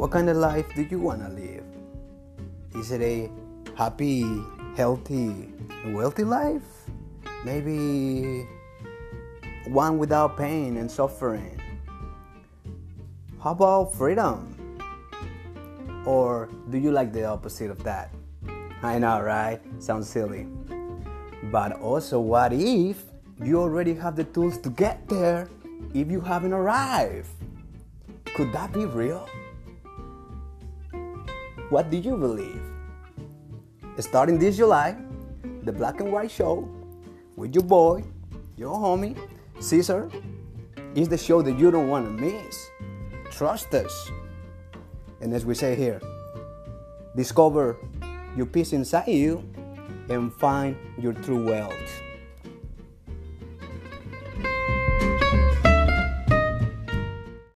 What kind of life do you want to live? Is it a happy, healthy, wealthy life? Maybe one without pain and suffering? How about freedom? Or do you like the opposite of that? I know, right? Sounds silly. But also, what if you already have the tools to get there if you haven't arrived? Could that be real? What do you believe? Starting this July, the Black and White Show with your boy, your homie, Caesar, is the show that you don't want to miss. Trust us. And as we say here, discover your peace inside you and find your true wealth.